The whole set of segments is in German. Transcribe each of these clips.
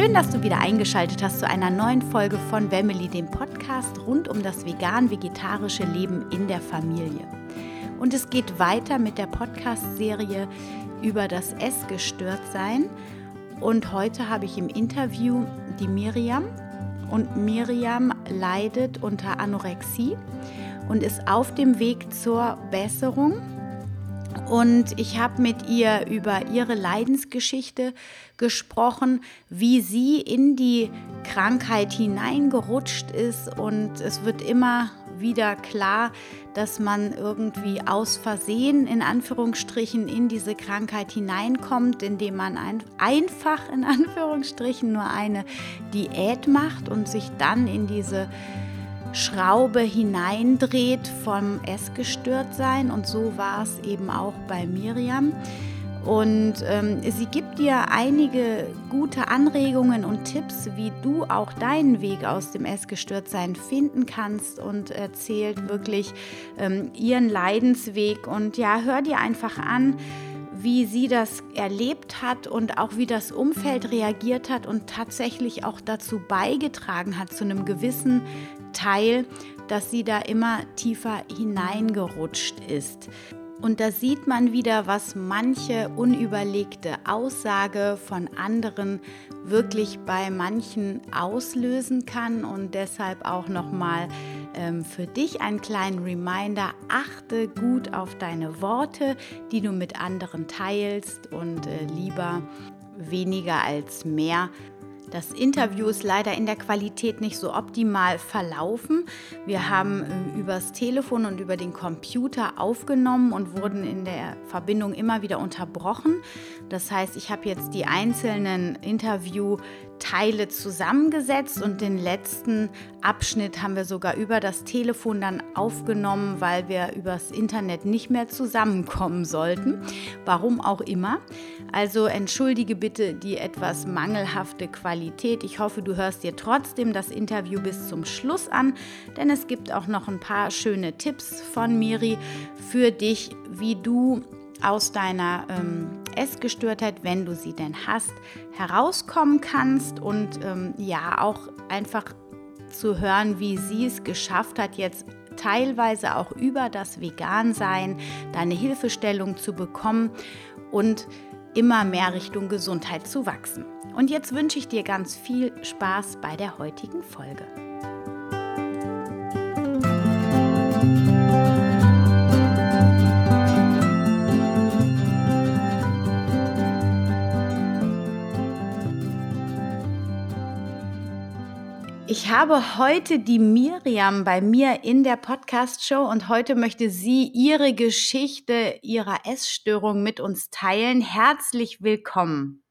Schön, dass du wieder eingeschaltet hast zu einer neuen Folge von Family, dem Podcast rund um das vegan-vegetarische Leben in der Familie. Und es geht weiter mit der Podcast-Serie über das Essgestörtsein. Und heute habe ich im Interview die Miriam. Und Miriam leidet unter Anorexie und ist auf dem Weg zur Besserung. Und ich habe mit ihr über ihre Leidensgeschichte gesprochen, wie sie in die Krankheit hineingerutscht ist. Und es wird immer wieder klar, dass man irgendwie aus Versehen in Anführungsstrichen in diese Krankheit hineinkommt, indem man ein, einfach in Anführungsstrichen nur eine Diät macht und sich dann in diese Schraube hineindreht vom Essgestörtsein. Und so war es eben auch bei Miriam. Und ähm, sie gibt dir einige gute Anregungen und Tipps, wie du auch deinen Weg aus dem Essgestörtsein finden kannst und erzählt wirklich ähm, ihren Leidensweg. Und ja, hör dir einfach an, wie sie das erlebt hat und auch wie das Umfeld reagiert hat und tatsächlich auch dazu beigetragen hat, zu einem gewissen Teil, dass sie da immer tiefer hineingerutscht ist. Und da sieht man wieder, was manche unüberlegte Aussage von anderen wirklich bei manchen auslösen kann. Und deshalb auch nochmal ähm, für dich einen kleinen Reminder, achte gut auf deine Worte, die du mit anderen teilst und äh, lieber weniger als mehr das Interview ist leider in der Qualität nicht so optimal verlaufen. Wir haben äh, übers Telefon und über den Computer aufgenommen und wurden in der Verbindung immer wieder unterbrochen. Das heißt, ich habe jetzt die einzelnen Interview Teile zusammengesetzt und den letzten Abschnitt haben wir sogar über das Telefon dann aufgenommen, weil wir übers Internet nicht mehr zusammenkommen sollten. Warum auch immer. Also entschuldige bitte die etwas mangelhafte Qualität. Ich hoffe, du hörst dir trotzdem das Interview bis zum Schluss an, denn es gibt auch noch ein paar schöne Tipps von Miri für dich, wie du aus deiner ähm, Essgestörtheit, wenn du sie denn hast, herauskommen kannst und ähm, ja auch einfach zu hören, wie sie es geschafft hat, jetzt teilweise auch über das Vegansein deine Hilfestellung zu bekommen und immer mehr Richtung Gesundheit zu wachsen. Und jetzt wünsche ich dir ganz viel Spaß bei der heutigen Folge. Ich habe heute die Miriam bei mir in der Podcast-Show und heute möchte sie ihre Geschichte ihrer Essstörung mit uns teilen. Herzlich willkommen.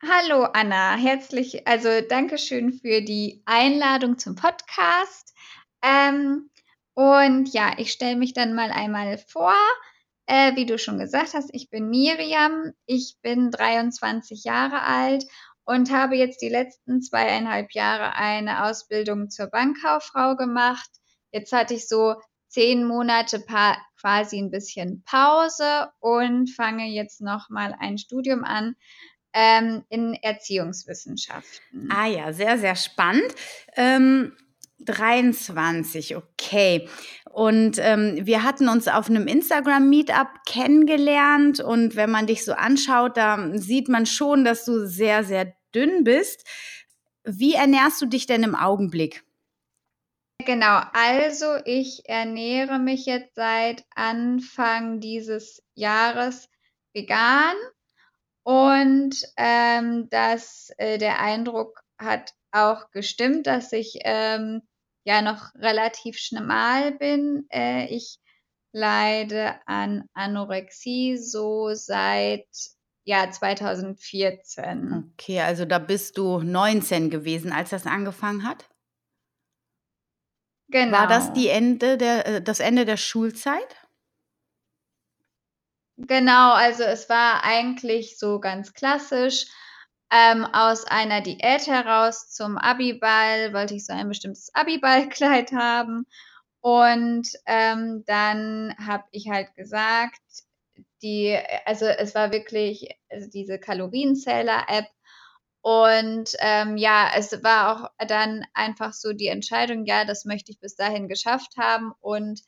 Hallo Anna, herzlich, also Dankeschön für die Einladung zum Podcast. Ähm, und ja, ich stelle mich dann mal einmal vor. Äh, wie du schon gesagt hast, ich bin Miriam, ich bin 23 Jahre alt und habe jetzt die letzten zweieinhalb Jahre eine Ausbildung zur Bankkauffrau gemacht. Jetzt hatte ich so zehn Monate quasi ein bisschen Pause und fange jetzt nochmal ein Studium an ähm, in Erziehungswissenschaften. Ah ja, sehr, sehr spannend. Ähm, 23, okay. Und ähm, wir hatten uns auf einem Instagram-Meetup kennengelernt und wenn man dich so anschaut, da sieht man schon, dass du sehr, sehr dünn bist. Wie ernährst du dich denn im Augenblick? Genau, also ich ernähre mich jetzt seit Anfang dieses Jahres vegan und ähm, das, äh, der Eindruck hat auch gestimmt, dass ich ähm, ja noch relativ schmal bin. Äh, ich leide an Anorexie so seit ja 2014. Okay, also da bist du 19 gewesen, als das angefangen hat? Genau. War das die Ende der, äh, das Ende der Schulzeit? Genau, also es war eigentlich so ganz klassisch. Ähm, aus einer Diät heraus zum Abiball wollte ich so ein bestimmtes Abiballkleid haben. Und ähm, dann habe ich halt gesagt, die, also es war wirklich also diese Kalorienzähler-App. Und ähm, ja, es war auch dann einfach so die Entscheidung, ja, das möchte ich bis dahin geschafft haben. Und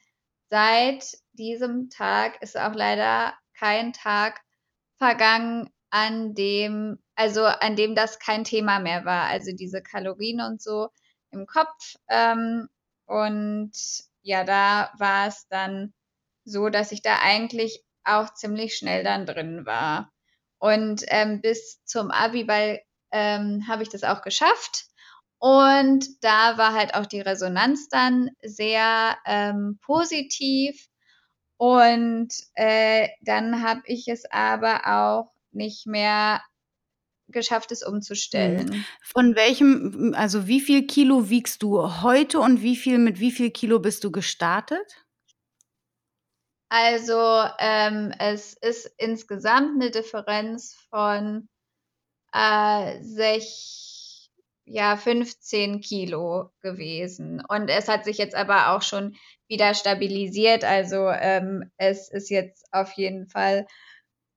seit diesem Tag ist auch leider kein Tag vergangen, an dem, also an dem das kein Thema mehr war. Also diese Kalorien und so im Kopf. Ähm, und ja, da war es dann so, dass ich da eigentlich auch ziemlich schnell dann drin war. Und ähm, bis zum Abiball ähm, habe ich das auch geschafft. Und da war halt auch die Resonanz dann sehr ähm, positiv. Und äh, dann habe ich es aber auch nicht mehr geschafft, es umzustellen. Mhm. Von welchem, also wie viel Kilo wiegst du heute und wie viel mit wie viel Kilo bist du gestartet? Also ähm, es ist insgesamt eine Differenz von äh, sech, ja, 15 Kilo gewesen. Und es hat sich jetzt aber auch schon wieder stabilisiert. Also ähm, es ist jetzt auf jeden Fall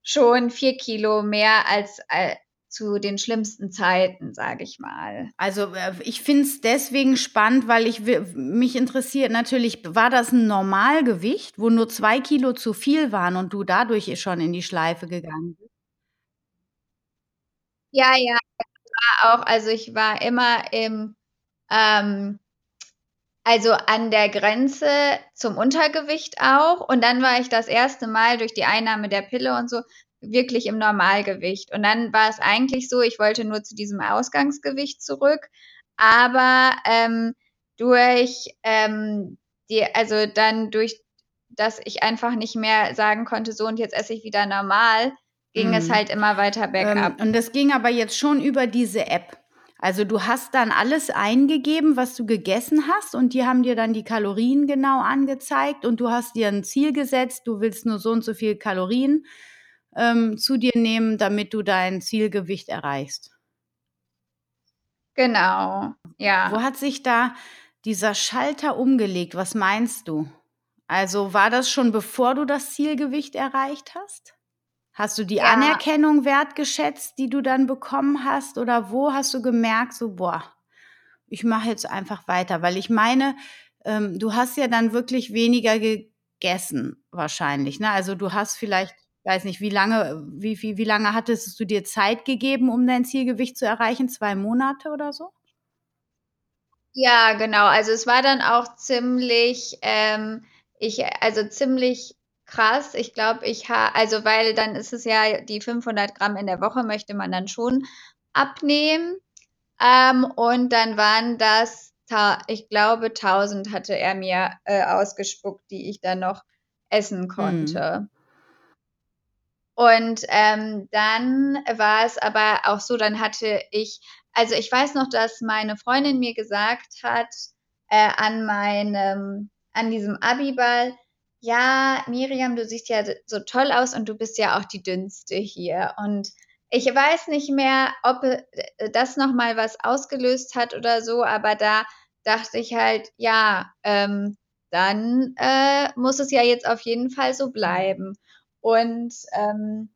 schon vier Kilo mehr als äh, zu den schlimmsten Zeiten, sage ich mal. Also äh, ich finde es deswegen spannend, weil ich mich interessiert natürlich, war das ein Normalgewicht, wo nur zwei Kilo zu viel waren und du dadurch schon in die Schleife gegangen bist? Ja, ja, war auch, also ich war immer im, ähm, also an der Grenze zum Untergewicht auch. Und dann war ich das erste Mal durch die Einnahme der Pille und so wirklich im Normalgewicht. Und dann war es eigentlich so, ich wollte nur zu diesem Ausgangsgewicht zurück, aber ähm, durch ähm, die, also dann durch, dass ich einfach nicht mehr sagen konnte, so und jetzt esse ich wieder normal, ging mhm. es halt immer weiter bergab. Ähm, und das ging aber jetzt schon über diese App. Also du hast dann alles eingegeben, was du gegessen hast und die haben dir dann die Kalorien genau angezeigt und du hast dir ein Ziel gesetzt, du willst nur so und so viel Kalorien ähm, zu dir nehmen, damit du dein Zielgewicht erreichst. Genau, ja. Wo hat sich da dieser Schalter umgelegt? Was meinst du? Also war das schon bevor du das Zielgewicht erreicht hast? Hast du die ja. Anerkennung wertgeschätzt, die du dann bekommen hast? Oder wo hast du gemerkt, so, boah, ich mache jetzt einfach weiter? Weil ich meine, ähm, du hast ja dann wirklich weniger gegessen, wahrscheinlich. Ne? Also du hast vielleicht, weiß nicht, wie lange, wie, wie, wie lange hattest du dir Zeit gegeben, um dein Zielgewicht zu erreichen? Zwei Monate oder so? Ja, genau. Also es war dann auch ziemlich, ähm, ich, also ziemlich krass. Ich glaube, ich habe, also weil dann ist es ja die 500 Gramm in der Woche möchte man dann schon abnehmen. Ähm, und dann waren das, ich glaube, 1000 hatte er mir äh, ausgespuckt, die ich dann noch essen konnte. Mhm. Und ähm, dann war es aber auch so, dann hatte ich, also ich weiß noch, dass meine Freundin mir gesagt hat, äh, an meinem, an diesem Abiball, ja, Miriam, du siehst ja so toll aus und du bist ja auch die dünnste hier. Und ich weiß nicht mehr, ob äh, das nochmal was ausgelöst hat oder so, aber da dachte ich halt, ja, ähm, dann äh, muss es ja jetzt auf jeden Fall so bleiben. Und ähm,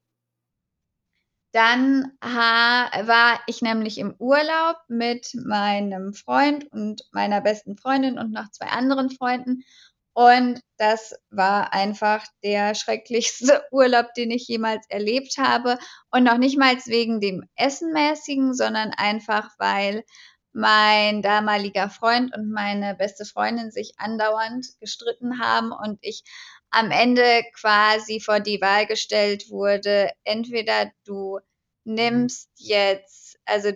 dann war ich nämlich im Urlaub mit meinem Freund und meiner besten Freundin und noch zwei anderen Freunden. Und das war einfach der schrecklichste Urlaub, den ich jemals erlebt habe. Und noch nicht mal wegen dem Essenmäßigen, sondern einfach, weil mein damaliger Freund und meine beste Freundin sich andauernd gestritten haben und ich am Ende quasi vor die Wahl gestellt wurde, entweder du nimmst jetzt, also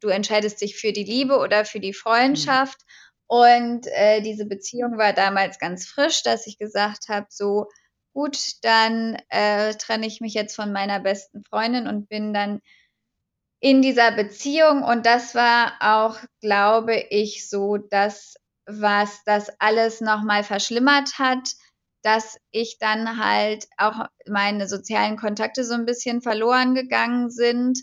du entscheidest dich für die Liebe oder für die mhm. Freundschaft. Mhm und äh, diese Beziehung war damals ganz frisch, dass ich gesagt habe, so gut, dann äh, trenne ich mich jetzt von meiner besten Freundin und bin dann in dieser Beziehung. Und das war auch, glaube ich, so das, was das alles nochmal verschlimmert hat, dass ich dann halt auch meine sozialen Kontakte so ein bisschen verloren gegangen sind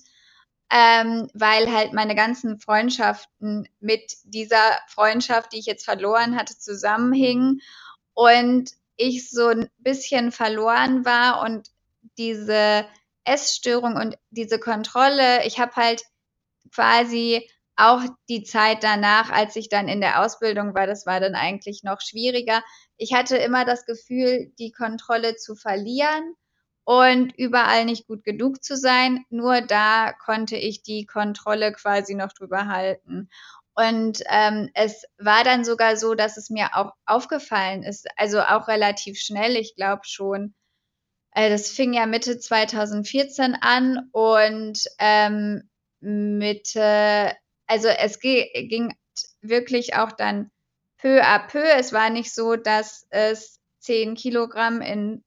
ähm, weil halt meine ganzen Freundschaften mit dieser Freundschaft, die ich jetzt verloren hatte, zusammenhingen und ich so ein bisschen verloren war und diese Essstörung und diese Kontrolle, ich habe halt quasi auch die Zeit danach, als ich dann in der Ausbildung war, das war dann eigentlich noch schwieriger. Ich hatte immer das Gefühl, die Kontrolle zu verlieren und überall nicht gut genug zu sein. Nur da konnte ich die Kontrolle quasi noch drüber halten. Und ähm, es war dann sogar so, dass es mir auch aufgefallen ist, also auch relativ schnell, ich glaube schon. Äh, das fing ja Mitte 2014 an und ähm, Mitte, also es ging wirklich auch dann peu à peu. Es war nicht so, dass es 10 Kilogramm in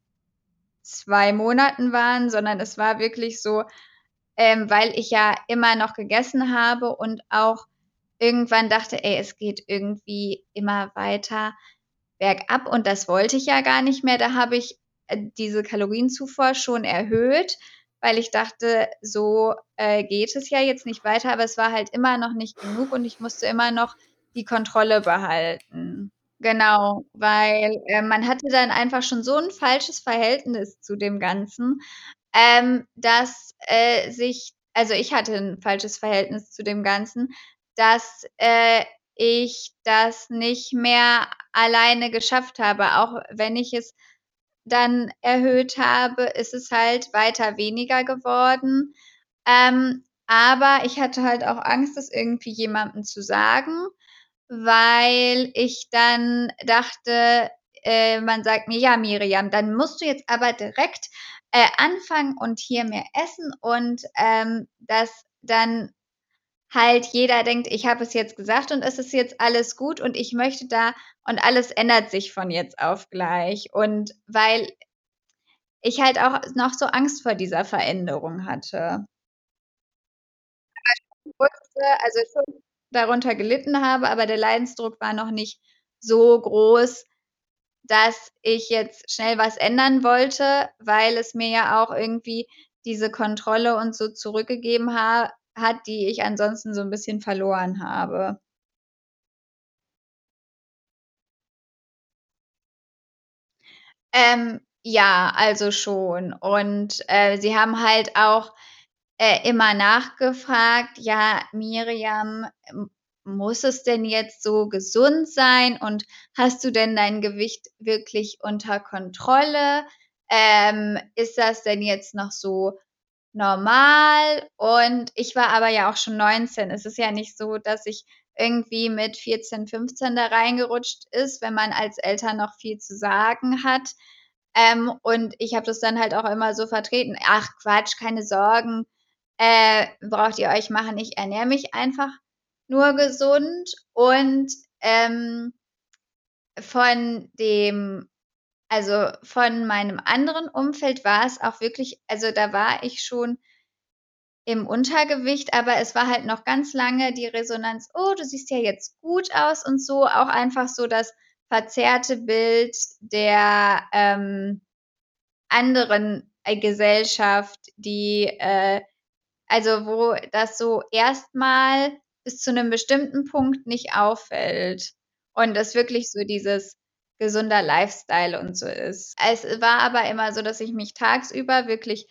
zwei Monaten waren, sondern es war wirklich so, ähm, weil ich ja immer noch gegessen habe und auch irgendwann dachte, ey, es geht irgendwie immer weiter bergab und das wollte ich ja gar nicht mehr. Da habe ich äh, diese Kalorienzufuhr schon erhöht, weil ich dachte, so äh, geht es ja jetzt nicht weiter, aber es war halt immer noch nicht genug und ich musste immer noch die Kontrolle behalten. Genau, weil äh, man hatte dann einfach schon so ein falsches Verhältnis zu dem Ganzen, ähm, dass äh, sich, also ich hatte ein falsches Verhältnis zu dem Ganzen, dass äh, ich das nicht mehr alleine geschafft habe. Auch wenn ich es dann erhöht habe, ist es halt weiter weniger geworden. Ähm, aber ich hatte halt auch Angst, das irgendwie jemandem zu sagen, weil ich dann dachte, äh, man sagt mir, ja, Miriam, dann musst du jetzt aber direkt äh, anfangen und hier mehr essen und ähm, das dann halt jeder denkt, ich habe es jetzt gesagt und es ist jetzt alles gut und ich möchte da und alles ändert sich von jetzt auf gleich. Und weil ich halt auch noch so Angst vor dieser Veränderung hatte. Wusste, also schon darunter gelitten habe, aber der Leidensdruck war noch nicht so groß, dass ich jetzt schnell was ändern wollte, weil es mir ja auch irgendwie diese Kontrolle und so zurückgegeben ha hat, die ich ansonsten so ein bisschen verloren habe. Ähm, ja, also schon. Und, äh, sie haben halt auch, äh, immer nachgefragt: „Ja, Miriam, muss es denn jetzt so gesund sein und hast du denn dein Gewicht wirklich unter Kontrolle? Ähm, ist das denn jetzt noch so normal. Und ich war aber ja auch schon 19. Es ist ja nicht so, dass ich irgendwie mit 14, 15 da reingerutscht ist, wenn man als Eltern noch viel zu sagen hat. Ähm, und ich habe das dann halt auch immer so vertreten. Ach Quatsch, keine Sorgen, äh, braucht ihr euch machen. Ich ernähre mich einfach nur gesund und ähm, von dem also, von meinem anderen Umfeld war es auch wirklich also, da war ich schon im Untergewicht, aber es war halt noch ganz lange die Resonanz: „Oh, du siehst ja jetzt gut aus“ und so. Auch einfach so das verzerrte Bild der, ähm, anderen, äh, Gesellschaft, die, äh also, wo das so erstmal bis zu 'nem bestimmten Punkt nicht auffällt und das wirklich so dieses gesunder Lifestyle und so ist. Es war aber immer so, dass ich mich tagsüber wirklich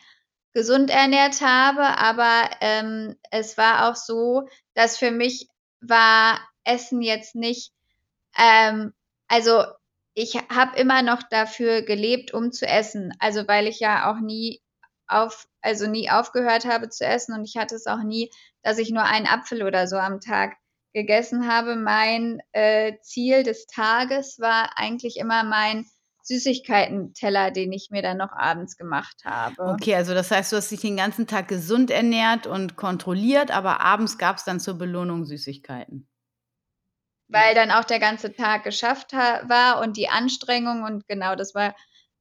gesund ernährt habe, aber, ähm, es war auch so, dass für mich war Essen jetzt nicht ähm, also, ich habe immer noch dafür gelebt, um zu essen. Also, weil ich ja auch nie auf also, nie aufgehört habe zu essen und ich hatte es auch nie, dass ich nur einen Apfel oder so am Tag gegessen habe. Mein äh, Ziel des Tages war eigentlich immer mein Süßigkeitenteller, den ich mir dann noch abends gemacht habe. Okay, also das heißt, du hast dich den ganzen Tag gesund ernährt und kontrolliert, aber abends gab es dann zur Belohnung Süßigkeiten. Weil dann auch der ganze Tag geschafft war und die Anstrengung und genau, das war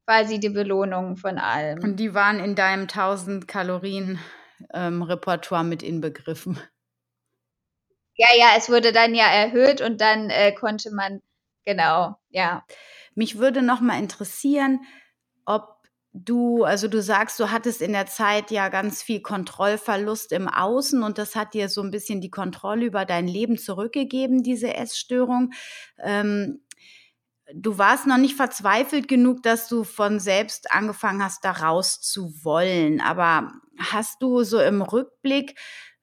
quasi die Belohnung von allem. Und die waren in deinem 1000 Kalorien ähm, Repertoire mit inbegriffen. Ja, ja, es wurde dann ja erhöht und dann äh, konnte man, genau, ja. Mich würde noch mal interessieren, ob du, also du sagst, du hattest in der Zeit ja ganz viel Kontrollverlust im Außen und das hat dir so ein bisschen die Kontrolle über dein Leben zurückgegeben, diese Essstörung. Ähm, du warst noch nicht verzweifelt genug, dass du von selbst angefangen hast, da raus zu wollen. Aber hast du so im Rückblick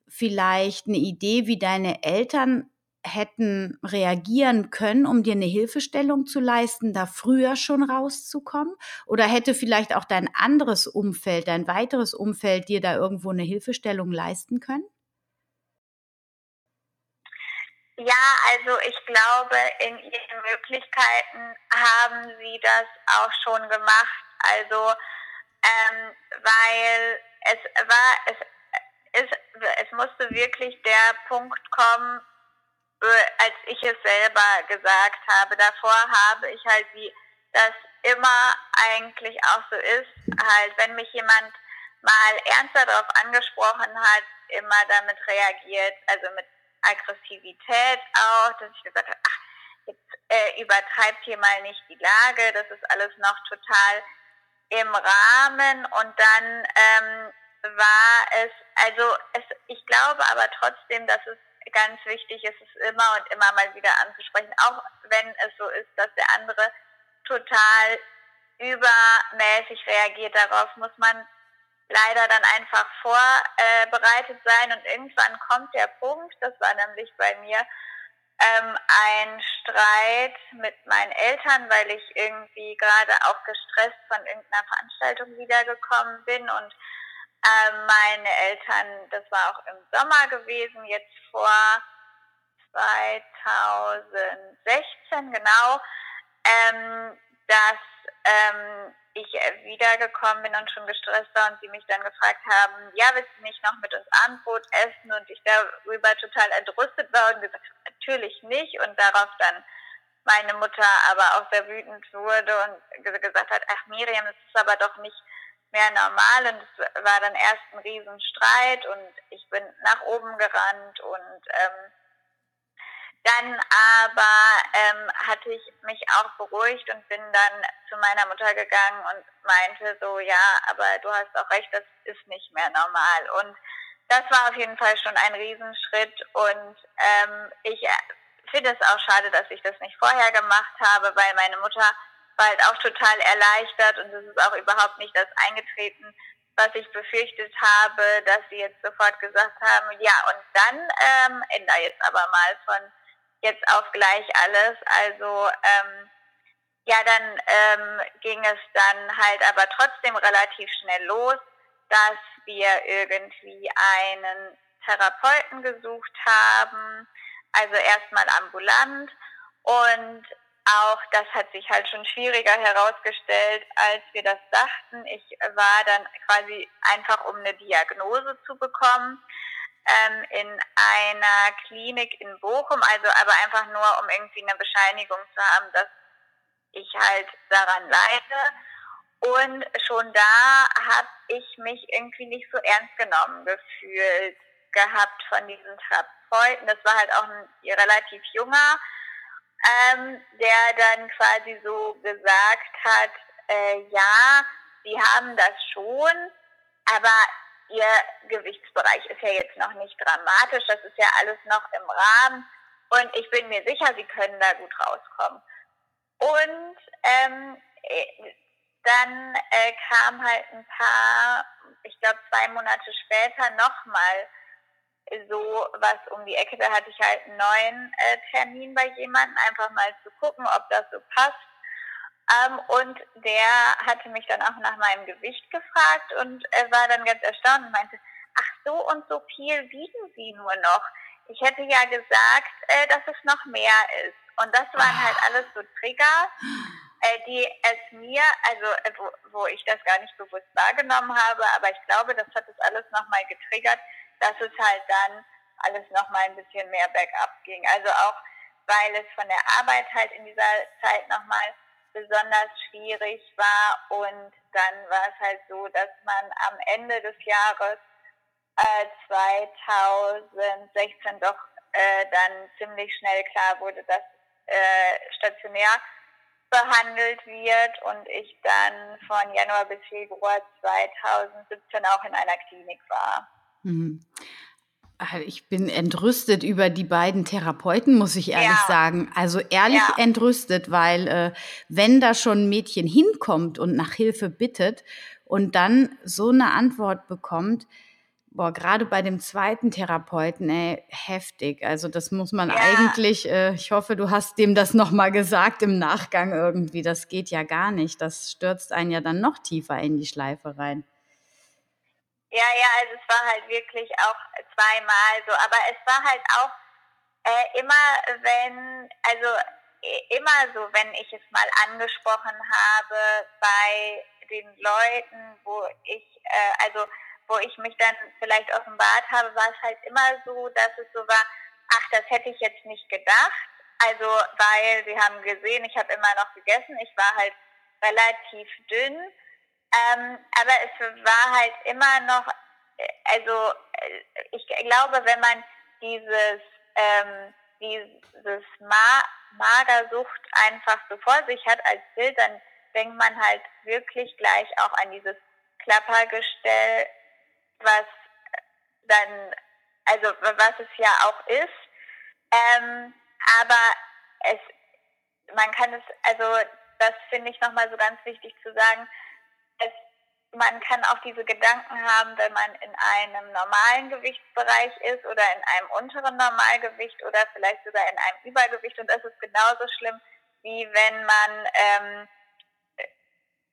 vielleicht eine Idee, wie deine Eltern hätten reagieren können, um dir eine Hilfestellung zu leisten, da früher schon rauszukommen? Oder hätte vielleicht auch dein anderes Umfeld, dein weiteres Umfeld dir da irgendwo eine Hilfestellung leisten können? Ja, also ich glaube, in ihren Möglichkeiten haben sie das auch schon gemacht. Also ähm, weil es war, es, es, es musste wirklich der Punkt kommen, als ich es selber gesagt habe. Davor habe ich halt wie das immer eigentlich auch so ist, halt, wenn mich jemand mal ernster darauf angesprochen hat, immer damit reagiert, also mit Aggressivität auch, dass ich gesagt habe, ach, jetzt äh, übertreibt hier mal nicht die Lage, das ist alles noch total im Rahmen. Und dann ähm, war es, also es, ich glaube aber trotzdem, dass es ganz wichtig ist, es immer und immer mal wieder anzusprechen, auch wenn es so ist, dass der andere total übermäßig reagiert. Darauf muss man leider dann einfach vorbereitet sein und irgendwann kommt der Punkt, das war nämlich bei mir, ähm, ein Streit mit meinen Eltern, weil ich irgendwie gerade auch gestresst von irgendeiner Veranstaltung wiedergekommen bin und ähm, meine Eltern, das war auch im Sommer gewesen, jetzt vor 2016 genau, ähm, dass ähm, ich wiedergekommen bin und schon gestresst war und sie mich dann gefragt haben, ja, willst du nicht noch mit uns Abendbrot essen? Und ich darüber total erdrüstet war und gesagt natürlich nicht. Und darauf dann meine Mutter aber auch sehr wütend wurde und gesagt hat, ach Miriam, das ist aber doch nicht mehr normal. Und es war dann erst ein Riesenstreit und ich bin nach oben gerannt und ähm, dann aber ähm, hatte ich mich auch beruhigt und bin dann zu meiner Mutter gegangen und meinte so, ja, aber du hast auch recht, das ist nicht mehr normal. Und das war auf jeden Fall schon ein Riesenschritt und ähm, ich finde es auch schade, dass ich das nicht vorher gemacht habe, weil meine Mutter war halt auch total erleichtert und es ist auch überhaupt nicht das eingetreten, was ich befürchtet habe, dass sie jetzt sofort gesagt haben, ja, und dann ähm, ändere jetzt aber mal von jetzt auf gleich alles. Also ähm, ja, dann ähm, ging es dann halt aber trotzdem relativ schnell los, dass wir irgendwie einen Therapeuten gesucht haben, also erstmal ambulant und auch das hat sich halt schon schwieriger herausgestellt, als wir das dachten. Ich war dann quasi einfach, um eine Diagnose zu bekommen, ähm, in einer Klinik in Bochum, also aber einfach nur, um irgendwie eine Bescheinigung zu haben, dass ich halt daran leide. Und schon da habe ich mich irgendwie nicht so ernst genommen gefühlt gehabt von diesen Therapeuten. Das war halt auch ein relativ junger, ähm, der dann quasi so gesagt hat, äh, ja, sie haben das schon, aber Ihr Gewichtsbereich ist ja jetzt noch nicht dramatisch, das ist ja alles noch im Rahmen und ich bin mir sicher, Sie können da gut rauskommen. Und ähm, äh, dann äh, kam halt ein paar, ich glaube zwei Monate später nochmal so was um die Ecke. Da hatte ich halt einen neuen äh, Termin bei jemandem, einfach mal zu gucken, ob das so passt. Ähm, und der hatte mich dann auch nach meinem Gewicht gefragt und äh, war dann ganz erstaunt und meinte, ach so und so viel wiegen Sie nur noch. Ich hätte ja gesagt, äh, dass es noch mehr ist. Und das waren halt alles so Trigger, äh, die es mir, also äh, wo, wo ich das gar nicht bewusst wahrgenommen habe, aber ich glaube, das hat es alles nochmal getriggert, dass es halt dann alles nochmal ein bisschen mehr bergab ging. Also auch, weil es von der Arbeit halt in dieser Zeit nochmal besonders schwierig war. Und dann war es halt so, dass man am Ende des Jahres äh, 2016 doch äh, dann ziemlich schnell klar wurde, dass äh, stationär behandelt wird und ich dann von Januar bis Februar 2017 auch in einer Klinik war. Mhm. Äh, ich bin entrüstet über die beiden Therapeuten, muss ich ehrlich ja. sagen. Also ehrlich ja. entrüstet, weil äh, wenn da schon ein Mädchen hinkommt und nach Hilfe bittet und dann so eine Antwort bekommt, Boah, gerade bei dem zweiten Therapeuten, ey, heftig. Also das muss man ja. eigentlich, äh, ich hoffe, du hast dem das nochmal gesagt im Nachgang irgendwie. Das geht ja gar nicht. Das stürzt einen ja dann noch tiefer in die Schleife rein. Ja, ja, also es war halt wirklich auch zweimal so. Aber es war halt auch äh, immer, wenn, also immer so, wenn ich es mal angesprochen habe bei den Leuten, wo ich, äh, also wo ich mich dann vielleicht offenbart habe, war es halt immer so, dass es so war, ach, das hätte ich jetzt nicht gedacht. Also, weil sie haben gesehen, ich habe immer noch gegessen, ich war halt relativ dünn. Ähm, aber es war halt immer noch, äh, also äh, ich glaube, wenn man dieses, ähm, dieses Ma Magersucht einfach so vor sich hat als Bild, dann denkt man halt wirklich gleich auch an dieses Klappergestell was dann, also was es ja auch ist. Ähm, aber es, man kann es, also das finde ich nochmal so ganz wichtig zu sagen, man kann auch diese Gedanken haben, wenn man in einem normalen Gewichtsbereich ist oder in einem unteren Normalgewicht oder vielleicht sogar in einem Übergewicht und das ist genauso schlimm, wie wenn man ähm,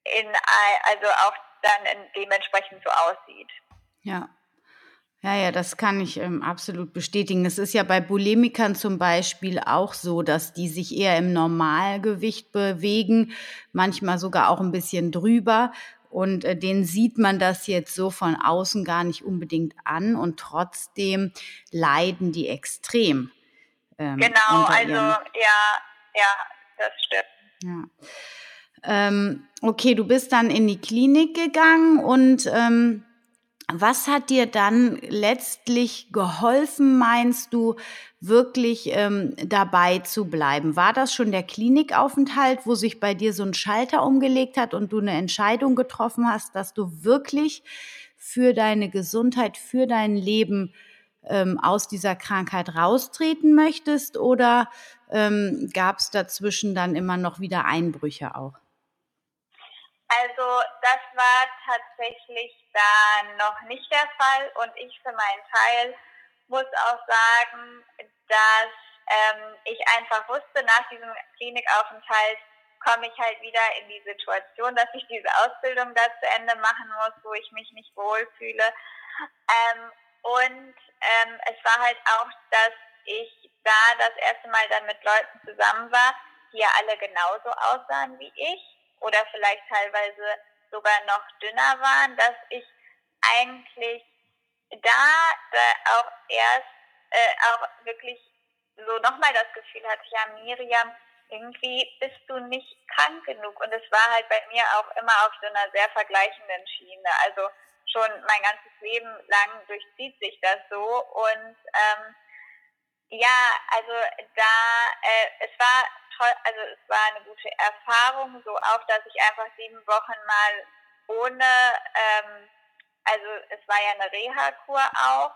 in, also auch dann dementsprechend so aussieht. Ja. Ja, ja, das kann ich ähm, absolut bestätigen. Es ist ja bei Bulimikern zum Beispiel auch so, dass die sich eher im Normalgewicht bewegen, manchmal sogar auch ein bisschen drüber. Und äh, denen sieht man das jetzt so von außen gar nicht unbedingt an und trotzdem leiden die extrem. Ähm, genau, also ja, ja, das stimmt. Ja. Ähm, okay, du bist dann in die Klinik gegangen und ähm, was hat dir dann letztlich geholfen, meinst du, wirklich ähm, dabei zu bleiben? War das schon der Klinikaufenthalt, wo sich bei dir so ein Schalter umgelegt hat und du eine Entscheidung getroffen hast, dass du wirklich für deine Gesundheit, für dein Leben ähm, aus dieser Krankheit raustreten möchtest? Oder ähm, gab es dazwischen dann immer noch wieder Einbrüche auch? Also das war tatsächlich da noch nicht der Fall und ich für meinen Teil muss auch sagen, dass ähm, ich einfach wusste, nach diesem Klinikaufenthalt komme ich halt wieder in die Situation, dass ich diese Ausbildung da zu Ende machen muss, wo ich mich nicht wohlfühle. Ähm, und ähm, es war halt auch, dass ich da das erste Mal dann mit Leuten zusammen war, die ja alle genauso aussahen wie ich oder vielleicht teilweise sogar noch dünner waren, dass ich eigentlich da, da auch erst äh, auch wirklich so nochmal das Gefühl hatte, ja Miriam, irgendwie bist du nicht krank genug. Und es war halt bei mir auch immer auf so einer sehr vergleichenden Schiene. Also schon mein ganzes Leben lang durchzieht sich das so. Und ähm, ja, also da, äh, es war toll, also es war eine gute Erfahrung, so auch, dass ich einfach sieben Wochen mal ohne, ähm, also es war ja eine Reha-Kur auch,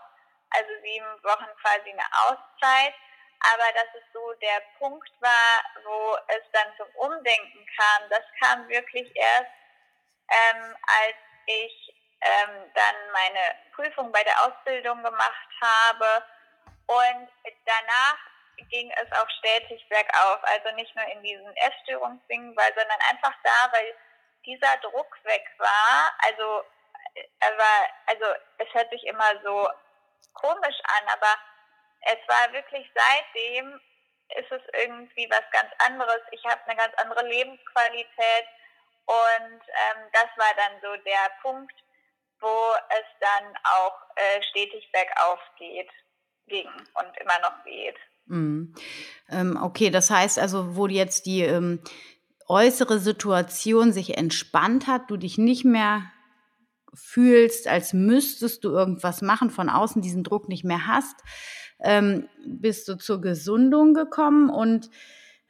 also sieben Wochen quasi eine Auszeit, aber dass es so der Punkt war, wo es dann zum Umdenken kam, das kam wirklich erst, ähm, als ich ähm, dann meine Prüfung bei der Ausbildung gemacht habe und danach ging es auch stetig bergauf. Also nicht nur in diesen Essstörungsdingen, weil, sondern einfach da, weil dieser Druck weg war. Also, aber, also es hört sich immer so komisch an, aber es war wirklich seitdem ist es irgendwie was ganz anderes. Ich habe eine ganz andere Lebensqualität und ähm, das war dann so der Punkt, wo es dann auch äh, stetig bergauf geht ging und immer noch geht. Mhm. Ähm, okay, das heißt also, wo jetzt die ähm, äußere Situation sich entspannt hat, du dich nicht mehr fühlst, als müsstest du irgendwas machen, von außen diesen Druck nicht mehr hast, ähm, bist du zur Gesundung gekommen und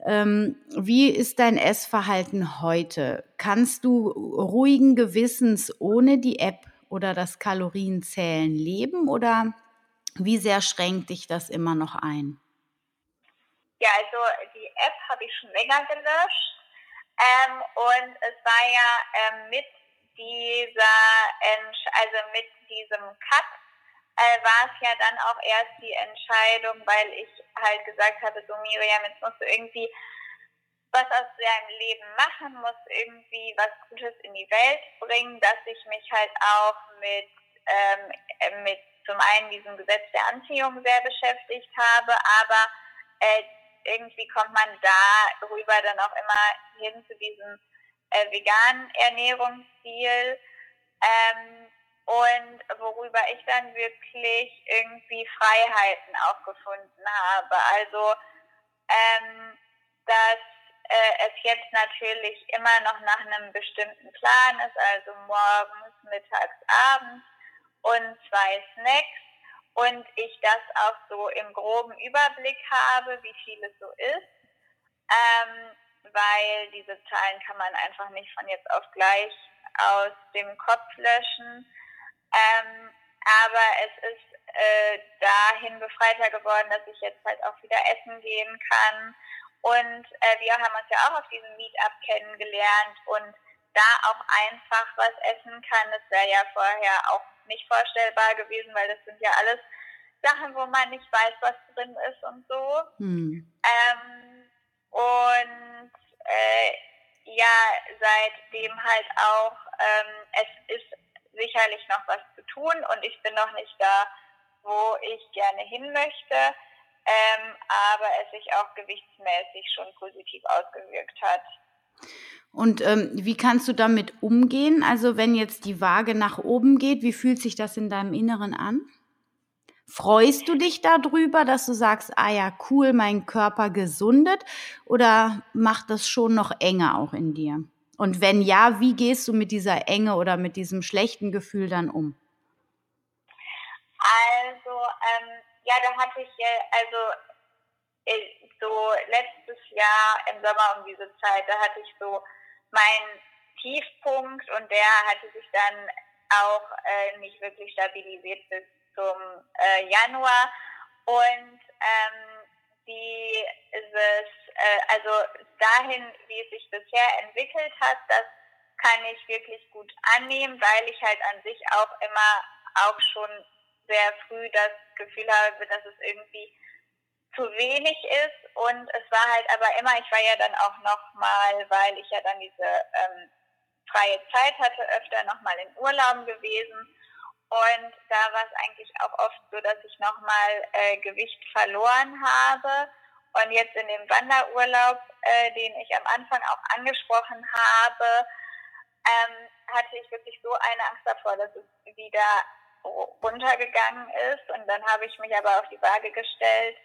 ähm, wie ist dein Essverhalten heute? Kannst du ruhigen Gewissens ohne die App oder das Kalorienzählen leben oder wie sehr schränkt dich das immer noch ein? Ja, also die App habe ich schon länger gelöscht. Ähm, und es war ja ähm, mit dieser, also mit diesem Cut äh, war es ja dann auch erst die Entscheidung, weil ich halt gesagt hatte, so Miriam, jetzt musst du irgendwie was aus deinem Leben machen, musst irgendwie was Gutes in die Welt bringen, dass ich mich halt auch mit, ähm, äh, mit zum einen diesem Gesetz der Anziehung sehr beschäftigt habe, aber äh, irgendwie kommt man darüber dann auch immer hin zu diesem äh, veganen Ernährungsstil. Ähm, und worüber ich dann wirklich irgendwie Freiheiten auch gefunden habe. Also, ähm, dass äh, es jetzt natürlich immer noch nach einem bestimmten Plan ist, also morgens, mittags, abends und zwei Snacks und ich das auch so im groben Überblick habe, wie viel es so ist, ähm, weil diese Zahlen kann man einfach nicht von jetzt auf gleich aus dem Kopf löschen. Ähm, aber es ist äh, dahin befreiter geworden, dass ich jetzt halt auch wieder essen gehen kann. Und äh, wir haben uns ja auch auf diesem Meetup kennengelernt und da auch einfach was essen kann. Das wäre ja vorher auch nicht vorstellbar gewesen, weil das sind ja alles Sachen, wo man nicht weiß, was drin ist und so. Hm. Ähm, und äh, ja, seitdem halt auch, ähm, es ist sicherlich noch was zu tun und ich bin noch nicht da, wo ich gerne hin möchte, ähm, aber es sich auch gewichtsmäßig schon positiv ausgewirkt hat. Und ähm, wie kannst du damit umgehen? Also wenn jetzt die Waage nach oben geht, wie fühlt sich das in deinem Inneren an? Freust du dich darüber, dass du sagst, ah ja, cool, mein Körper gesundet? Oder macht das schon noch enger auch in dir? Und wenn ja, wie gehst du mit dieser Enge oder mit diesem schlechten Gefühl dann um? Also, ähm, ja, da hatte ich, also äh, so letztes Jahr im Sommer um diese Zeit, da hatte ich so meinen Tiefpunkt und der hatte sich dann auch äh, nicht wirklich stabilisiert bis zum äh, Januar. Und ähm, dieses, äh, also dahin, wie es sich bisher entwickelt hat, das kann ich wirklich gut annehmen, weil ich halt an sich auch immer auch schon sehr früh das Gefühl habe, dass es irgendwie zu wenig ist und es war halt aber immer, ich war ja dann auch nochmal, weil ich ja dann diese ähm, freie Zeit hatte, öfter nochmal in Urlauben gewesen und da war es eigentlich auch oft so, dass ich nochmal äh, Gewicht verloren habe. Und jetzt in dem Wanderurlaub, äh, den ich am Anfang auch angesprochen habe, ähm, hatte ich wirklich so eine Angst davor, dass es wieder runtergegangen ist. Und dann habe ich mich aber auf die Waage gestellt,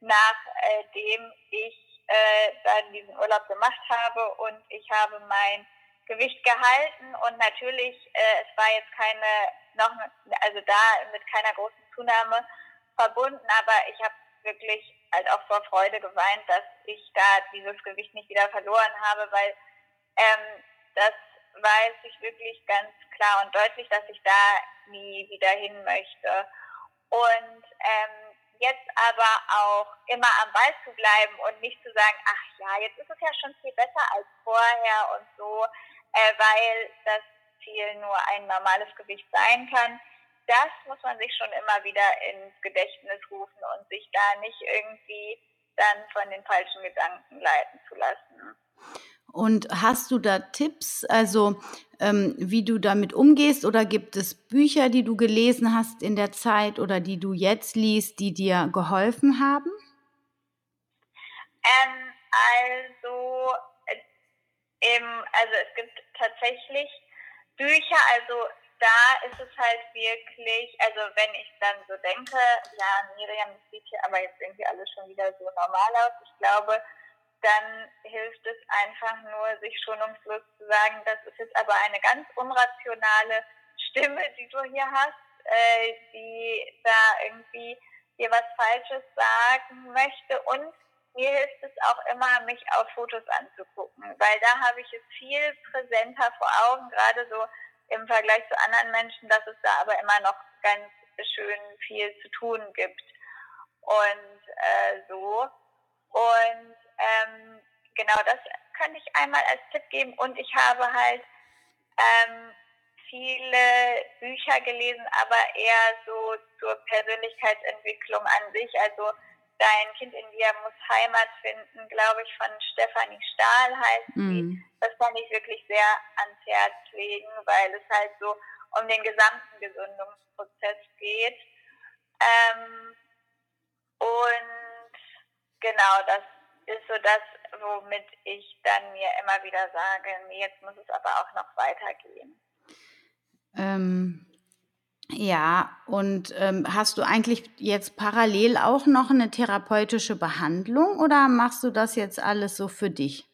nachdem ich äh, dann diesen Urlaub gemacht habe. Und ich habe mein Gewicht gehalten und natürlich, äh, es war jetzt keine, noch, also da mit keiner großen Zunahme verbunden, aber ich habe wirklich halt auch vor Freude geweint, dass ich da dieses Gewicht nicht wieder verloren habe, weil ähm, das weiß ich wirklich ganz klar und deutlich, dass ich da nie wieder hin möchte. Und ähm, jetzt aber auch immer am Ball zu bleiben und nicht zu sagen, ach ja, jetzt ist es ja schon viel besser als vorher und so, äh, weil das Ziel nur ein normales Gewicht sein kann. Das muss man sich schon immer wieder ins Gedächtnis rufen und sich da nicht irgendwie dann von den falschen Gedanken leiten zu lassen. Und hast du da Tipps, also ähm, wie du damit umgehst? Oder gibt es Bücher, die du gelesen hast in der Zeit oder die du jetzt liest, die dir geholfen haben? Ähm, also, äh, im, also es gibt tatsächlich Bücher, also da ist es halt wirklich, also wenn ich dann so denke, ja, Miriam, sieht hier aber jetzt irgendwie alles schon wieder so normal aus. Ich glaube, dann hilft es einfach nur, sich schonungslos zu sagen, das ist jetzt aber eine ganz unrationale Stimme, die du hier hast, äh, die da irgendwie dir was Falsches sagen möchte und mir hilft es auch immer, mich auf Fotos anzugucken, weil da habe ich es viel präsenter vor Augen, gerade so im Vergleich zu anderen Menschen, dass es da aber immer noch ganz schön viel zu tun gibt. Und äh, so. Und ähm, genau das könnte ich einmal als Tipp geben. Und ich habe halt ähm, viele Bücher gelesen, aber eher so zur Persönlichkeitsentwicklung an sich. Also Dein Kind in dir muss Heimat finden, glaube ich, von Stefanie Stahl heißt sie. Mm. Das kann ich wirklich sehr ans Herz legen, weil es halt so um den gesamten Gesundungsprozess geht. Ähm, und genau, das ist so das, womit ich dann mir immer wieder sage, nee, jetzt muss es aber auch noch weitergehen. Ähm, ja, und ähm, hast du eigentlich jetzt parallel auch noch eine therapeutische Behandlung oder machst du das jetzt alles so für dich?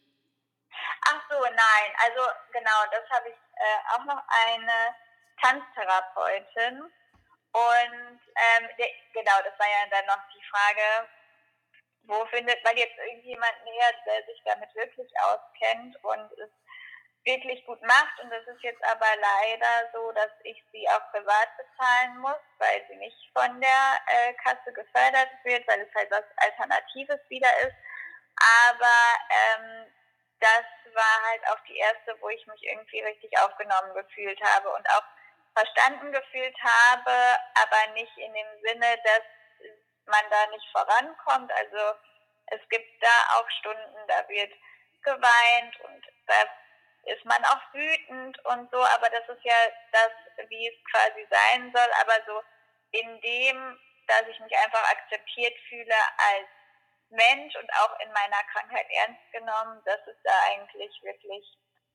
Ach so, nein. Also genau, das habe ich äh, auch noch eine Tanztherapeutin. Und ähm, der, genau, das war ja dann noch die Frage, wo findet man jetzt irgendjemand näher, der sich damit wirklich auskennt und es wirklich gut macht. Und das ist jetzt aber leider so, dass ich sie auch privat bezahlen muss, weil sie nicht von der äh, Kasse gefördert wird, weil es halt was Alternatives wieder ist. Aber ähm, das war halt auch die erste, wo ich mich irgendwie richtig aufgenommen gefühlt habe und auch verstanden gefühlt habe, aber nicht in dem Sinne, dass man da nicht vorankommt. Also es gibt da auch Stunden, da wird geweint und da ist man auch wütend und so, aber das ist ja das, wie es quasi sein soll, aber so in dem, dass ich mich einfach akzeptiert fühle als Mensch und auch in meiner Krankheit ernst genommen, das ist da eigentlich wirklich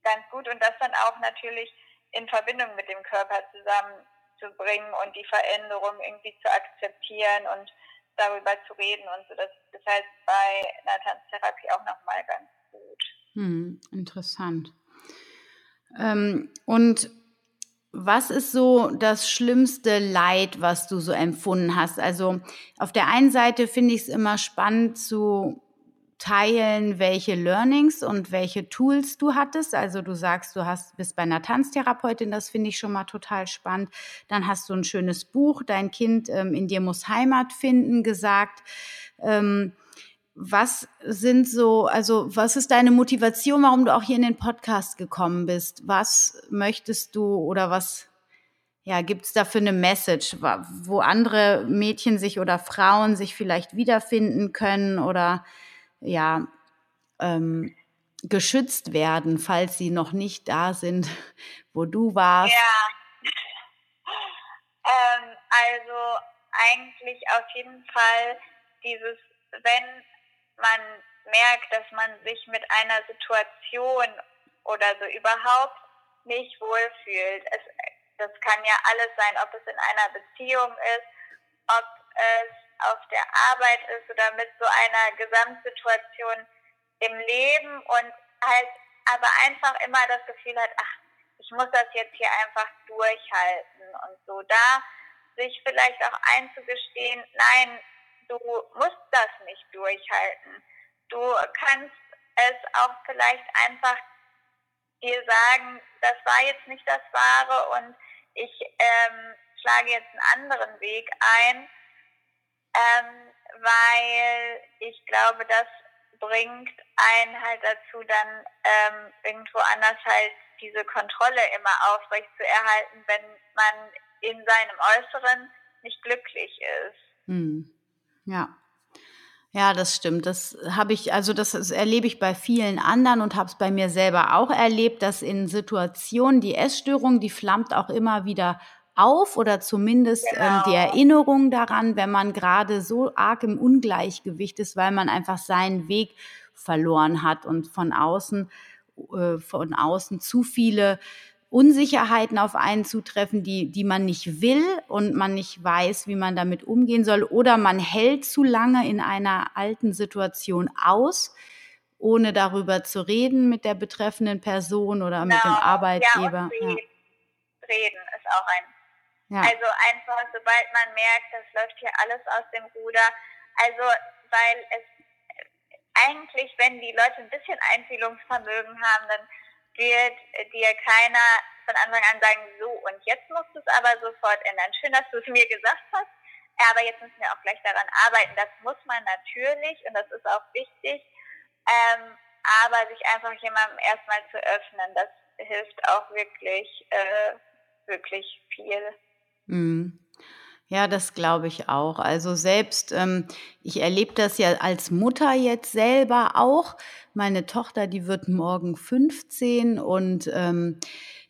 ganz gut und das dann auch natürlich in Verbindung mit dem Körper zusammenzubringen und die Veränderung irgendwie zu akzeptieren und darüber zu reden und so. Das, das heißt bei einer Tanztherapie auch nochmal ganz gut. Hm, interessant. Ähm, und was ist so das schlimmste Leid, was du so empfunden hast? Also auf der einen Seite finde ich es immer spannend zu teilen, welche Learnings und welche Tools du hattest. Also du sagst, du hast bist bei einer Tanztherapeutin, das finde ich schon mal total spannend. Dann hast du ein schönes Buch, dein Kind ähm, in dir muss Heimat finden, gesagt. Ähm, was sind so, also was ist deine Motivation, warum du auch hier in den Podcast gekommen bist? Was möchtest du oder was ja, gibt es da für eine Message, wo andere Mädchen sich oder Frauen sich vielleicht wiederfinden können oder ja, ähm, geschützt werden, falls sie noch nicht da sind, wo du warst? Ja, ähm, also eigentlich auf jeden Fall dieses, wenn man merkt, dass man sich mit einer Situation oder so überhaupt nicht wohlfühlt. Es, das kann ja alles sein, ob es in einer Beziehung ist, ob es auf der Arbeit ist oder mit so einer Gesamtsituation im Leben und halt aber einfach immer das Gefühl hat, ach, ich muss das jetzt hier einfach durchhalten und so da sich vielleicht auch einzugestehen, nein, du musst das nicht durchhalten. Du kannst es auch vielleicht einfach dir sagen, das war jetzt nicht das Wahre und ich ähm, schlage jetzt einen anderen Weg ein, ähm, weil ich glaube, das bringt einen halt dazu, dann ähm, irgendwo anders halt diese Kontrolle immer aufrecht zu erhalten, wenn man in seinem Äußeren nicht glücklich ist. Hm. Ja. Ja, das stimmt. Das habe ich, also das erlebe ich bei vielen anderen und habe es bei mir selber auch erlebt, dass in Situationen die Essstörung, die flammt auch immer wieder auf oder zumindest genau. ähm, die genau. Erinnerung daran, wenn man gerade so arg im Ungleichgewicht ist, weil man einfach seinen Weg verloren hat und von außen, äh, von außen zu viele Unsicherheiten auf einen zutreffen, die, die man nicht will und man nicht weiß, wie man damit umgehen soll. Oder man hält zu lange in einer alten Situation aus, ohne darüber zu reden mit der betreffenden Person oder genau. mit dem Arbeitgeber. Ja, reden. Ja. reden ist auch ein. Ja. Also einfach, sobald man merkt, das läuft hier alles aus dem Ruder. Also, weil es eigentlich, wenn die Leute ein bisschen Einfühlungsvermögen haben, dann wird dir keiner von Anfang an sagen, so und jetzt musst du es aber sofort ändern. Schön, dass du es mir gesagt hast, aber jetzt müssen wir auch gleich daran arbeiten. Das muss man natürlich und das ist auch wichtig, ähm, aber sich einfach jemandem erstmal zu öffnen, das hilft auch wirklich äh, wirklich viel. Mhm. Ja, das glaube ich auch. Also selbst, ähm, ich erlebe das ja als Mutter jetzt selber auch. Meine Tochter, die wird morgen 15 und ähm,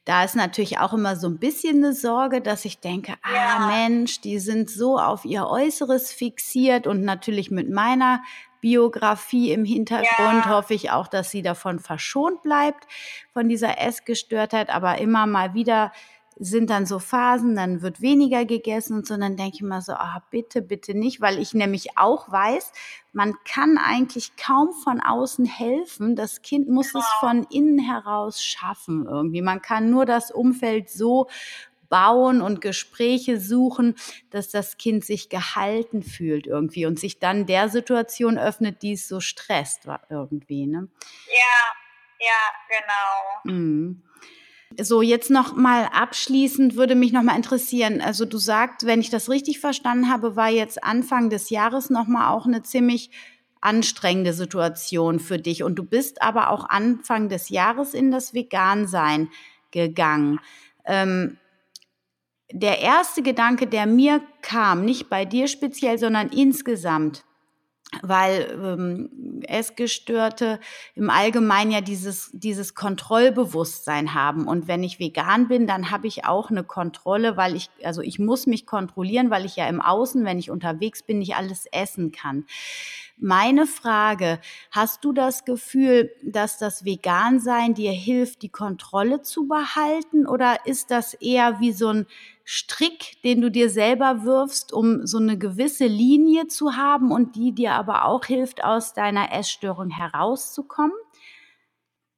da ist natürlich auch immer so ein bisschen eine Sorge, dass ich denke, ah Ja. Mensch, die sind so auf ihr Äußeres fixiert und natürlich mit meiner Biografie im Hintergrund Ja. hoffe ich auch, dass sie davon verschont bleibt, von dieser Essgestörtheit, aber immer mal wieder sind dann so Phasen, dann wird weniger gegessen und so, und dann denke ich immer so, ah, bitte, bitte nicht, weil ich nämlich auch weiß, man kann eigentlich kaum von außen helfen. Das Kind muss es von innen heraus schaffen irgendwie. Man kann nur das Umfeld so bauen und Gespräche suchen, dass das Kind sich gehalten fühlt irgendwie und sich dann der Situation öffnet, die es so stresst irgendwie. Ne? Ja, ja, genau. Mhm. So, jetzt noch mal abschließend würde mich noch mal interessieren. Also du sagst, wenn ich das richtig verstanden habe, war jetzt Anfang des Jahres noch mal auch eine ziemlich anstrengende Situation für dich und du bist aber auch Anfang des Jahres in das Vegansein gegangen. Ähm, der erste Gedanke, der mir kam, nicht bei dir speziell, sondern insgesamt, weil ähm, Essgestörte im Allgemeinen ja dieses, dieses Kontrollbewusstsein haben. Und wenn ich vegan bin, dann habe ich auch eine Kontrolle, weil ich, also ich muss mich kontrollieren, weil ich ja im Außen, wenn ich unterwegs bin, nicht alles essen kann. Meine Frage, hast du das Gefühl, dass das Vegansein dir hilft, die Kontrolle zu behalten? Oder ist das eher wie so ein Strick, den du dir selber wirfst, um so eine gewisse Linie zu haben und die dir aber auch hilft, aus deiner Essstörung herauszukommen?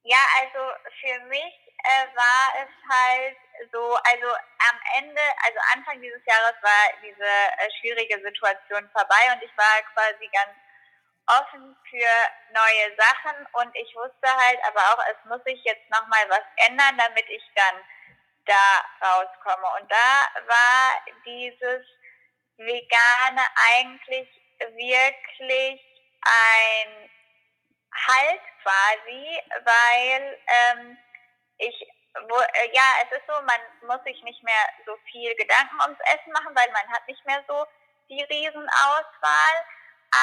Ja, also für mich äh, war es halt so, also am Ende, also Anfang dieses Jahres war diese äh, schwierige Situation vorbei und ich war quasi ganz offen für neue Sachen und ich wusste halt aber auch, es muss sich jetzt nochmal was ändern, damit ich dann da rauskomme. Und da war dieses Vegane eigentlich wirklich ein Halt quasi, weil ähm, ich, wo, äh, ja, es ist so, man muss sich nicht mehr so viel Gedanken ums Essen machen, weil man hat nicht mehr so die Riesenauswahl,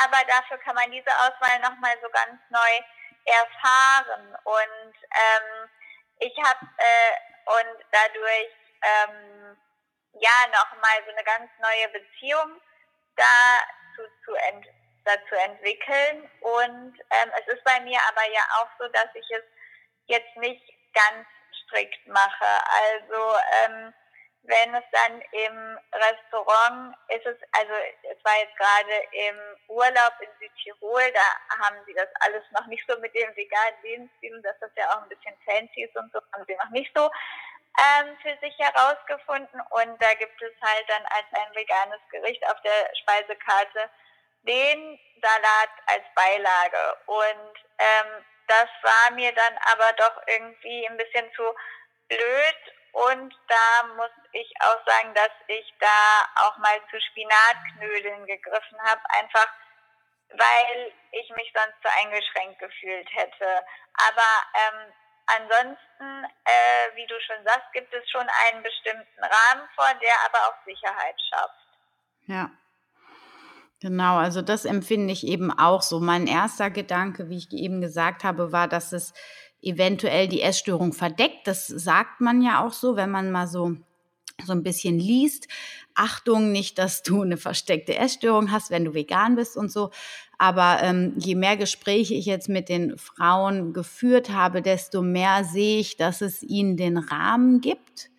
aber dafür kann man diese Auswahl nochmal so ganz neu erfahren. Und ähm, ich habe äh, und dadurch ähm, ja nochmal so eine ganz neue Beziehung dazu zu ent dazu entwickeln. Und ähm, es ist bei mir aber ja auch so, dass ich es jetzt nicht ganz strikt mache. Also ähm, wenn es dann im Restaurant ist es, also es war jetzt gerade im Urlaub in Südtirol, da haben sie das alles noch nicht so mit dem veganen Lebensstil, dass das ja auch ein bisschen fancy ist und so, haben sie noch nicht so ähm, für sich herausgefunden. Und da gibt es halt dann als ein veganes Gericht auf der Speisekarte den Salat als Beilage. Und ähm, das war mir dann aber doch irgendwie ein bisschen zu blöd. Und da muss ich auch sagen, dass ich da auch mal zu Spinatknödeln gegriffen habe, einfach weil ich mich sonst so eingeschränkt gefühlt hätte. Aber ähm, ansonsten, äh, wie du schon sagst, gibt es schon einen bestimmten Rahmen vor, der aber auch Sicherheit schafft. Ja. Genau, also das empfinde ich eben auch so. Mein erster Gedanke, wie ich eben gesagt habe, war, dass es eventuell die Essstörung verdeckt. Das sagt man ja auch so, wenn man mal so so ein bisschen liest. Achtung, nicht, dass du eine versteckte Essstörung hast, wenn du vegan bist und so. Aber ähm, je mehr Gespräche ich jetzt mit den Frauen geführt habe, desto mehr sehe ich, dass es ihnen den Rahmen gibt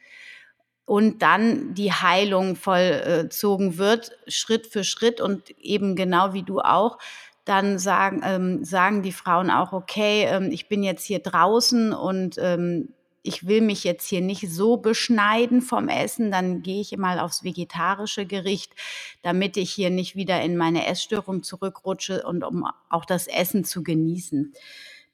und dann die Heilung vollzogen wird, Schritt für Schritt und eben genau wie du auch, dann sagen, ähm, sagen die Frauen auch, okay, ähm, ich bin jetzt hier draußen und ähm, ich will mich jetzt hier nicht so beschneiden vom Essen, dann gehe ich mal aufs vegetarische Gericht, damit ich hier nicht wieder in meine Essstörung zurückrutsche und um auch das Essen zu genießen.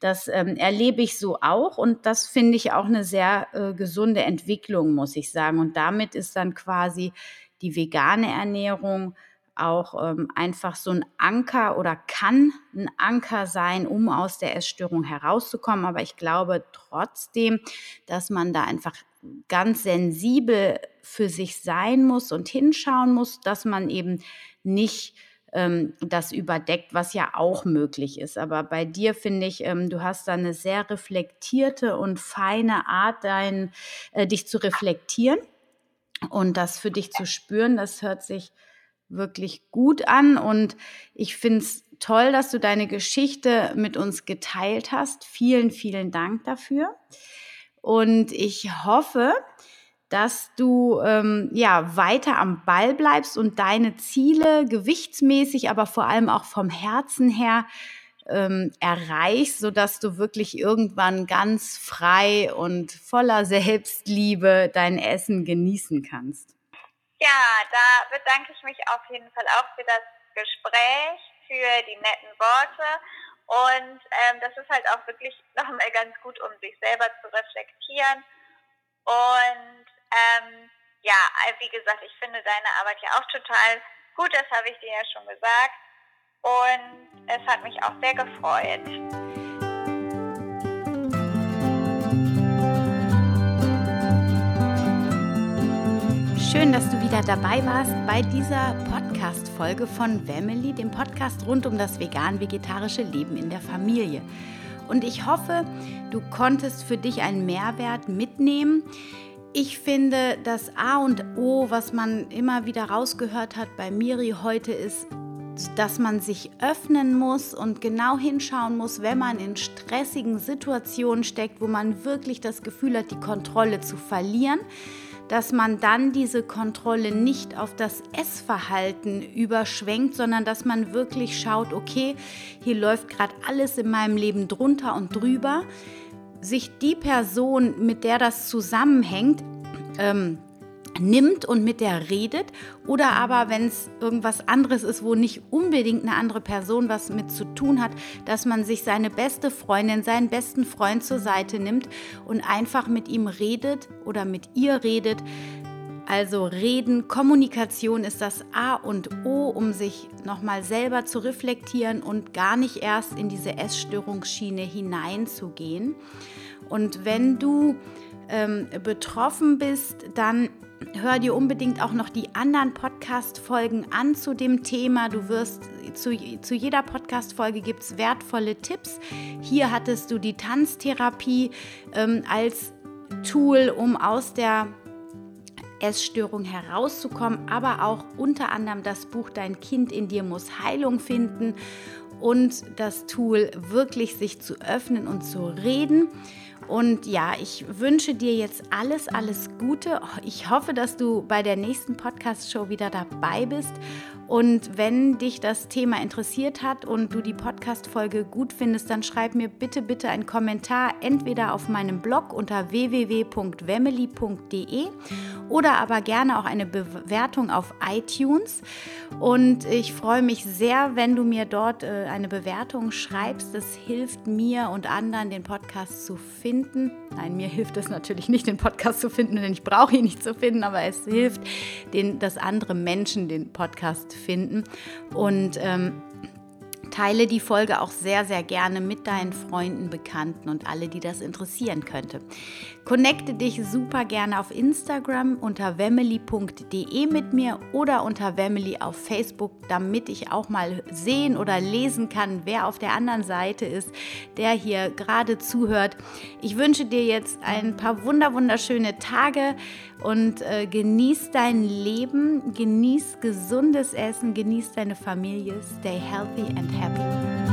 Das ähm, erlebe ich so auch und das finde ich auch eine sehr äh, gesunde Entwicklung, muss ich sagen. Und damit ist dann quasi die vegane Ernährung auch ähm, einfach so ein Anker oder kann ein Anker sein, um aus der Essstörung herauszukommen. Aber ich glaube trotzdem, dass man da einfach ganz sensibel für sich sein muss und hinschauen muss, dass man eben nicht ähm, das überdeckt, was ja auch möglich ist. Aber bei dir finde ich, ähm, du hast da eine sehr reflektierte und feine Art, dein, äh, dich zu reflektieren und das für dich zu spüren. Das hört sich wirklich gut an und ich finde es toll, dass du deine Geschichte mit uns geteilt hast. Vielen, vielen Dank dafür. Und ich hoffe, dass du ähm, ja weiter am Ball bleibst und deine Ziele gewichtsmäßig, aber vor allem auch vom Herzen her ähm, erreichst, sodass du wirklich irgendwann ganz frei und voller Selbstliebe dein Essen genießen kannst. Ja, da bedanke ich mich auf jeden Fall auch für das Gespräch, für die netten Worte. Und ähm, das ist halt auch wirklich nochmal ganz gut, um sich selber zu reflektieren. Und ähm, ja, äh, wie gesagt, ich finde deine Arbeit ja auch total gut, das habe ich dir ja schon gesagt. Und es hat mich auch sehr gefreut. Wieder dabei warst bei dieser Podcast-Folge von Family, dem Podcast rund um das vegan-vegetarische Leben in der Familie. Und ich hoffe, du konntest für dich einen Mehrwert mitnehmen. Ich finde, das A und O, was man immer wieder rausgehört hat bei Miri heute, ist, dass man sich öffnen muss und genau hinschauen muss, wenn man in stressigen Situationen steckt, wo man wirklich das Gefühl hat, die Kontrolle zu verlieren, dass man dann diese Kontrolle nicht auf das Essverhalten überschwenkt, sondern dass man wirklich schaut, okay, hier läuft gerade alles in meinem Leben drunter und drüber. Sich die Person, mit der das zusammenhängt, ähm, nimmt und mit der redet oder aber wenn es irgendwas anderes ist, wo nicht unbedingt eine andere Person was mit zu tun hat, dass man sich seine beste Freundin, seinen besten Freund zur Seite nimmt und einfach mit ihm redet oder mit ihr redet. Also reden, Kommunikation ist das A und O, um sich nochmal selber zu reflektieren und gar nicht erst in diese Essstörungsschiene hineinzugehen. Und wenn du ähm, betroffen bist, dann hör dir unbedingt auch noch die anderen Podcast-Folgen an zu dem Thema. Du wirst zu, zu jeder Podcast-Folge gibt es wertvolle Tipps. Hier hattest du die Tanztherapie ähm, als Tool, um aus der Essstörung herauszukommen, aber auch unter anderem das Buch Dein Kind in dir muss Heilung finden und das Tool wirklich sich zu öffnen und zu reden. Und ja, ich wünsche dir jetzt alles, alles Gute. Ich hoffe, dass du bei der nächsten Podcast-Show wieder dabei bist und wenn dich das Thema interessiert hat und du die Podcast-Folge gut findest, dann schreib mir bitte, bitte einen Kommentar entweder auf meinem Blog unter www.wemily.de oder aber gerne auch eine Bewertung auf iTunes. Und ich freue mich sehr, wenn du mir dort äh, eine Bewertung schreibst. Das hilft mir und anderen, den Podcast zu finden. Nein, mir hilft es natürlich nicht, den Podcast zu finden, denn ich brauche ihn nicht zu finden, aber es hilft, den, dass andere Menschen den Podcast finden. Und ähm, teile die Folge auch sehr, sehr gerne mit deinen Freunden, Bekannten und alle, die das interessieren könnte. Connecte dich super gerne auf Instagram unter wemily.de mit mir oder unter Wemily auf Facebook, damit ich auch mal sehen oder lesen kann, wer auf der anderen Seite ist, der hier gerade zuhört. Ich wünsche dir jetzt ein paar wunder wunderschöne Tage und äh, genieß dein Leben, genieß gesundes Essen, genieß deine Familie, stay healthy and happy.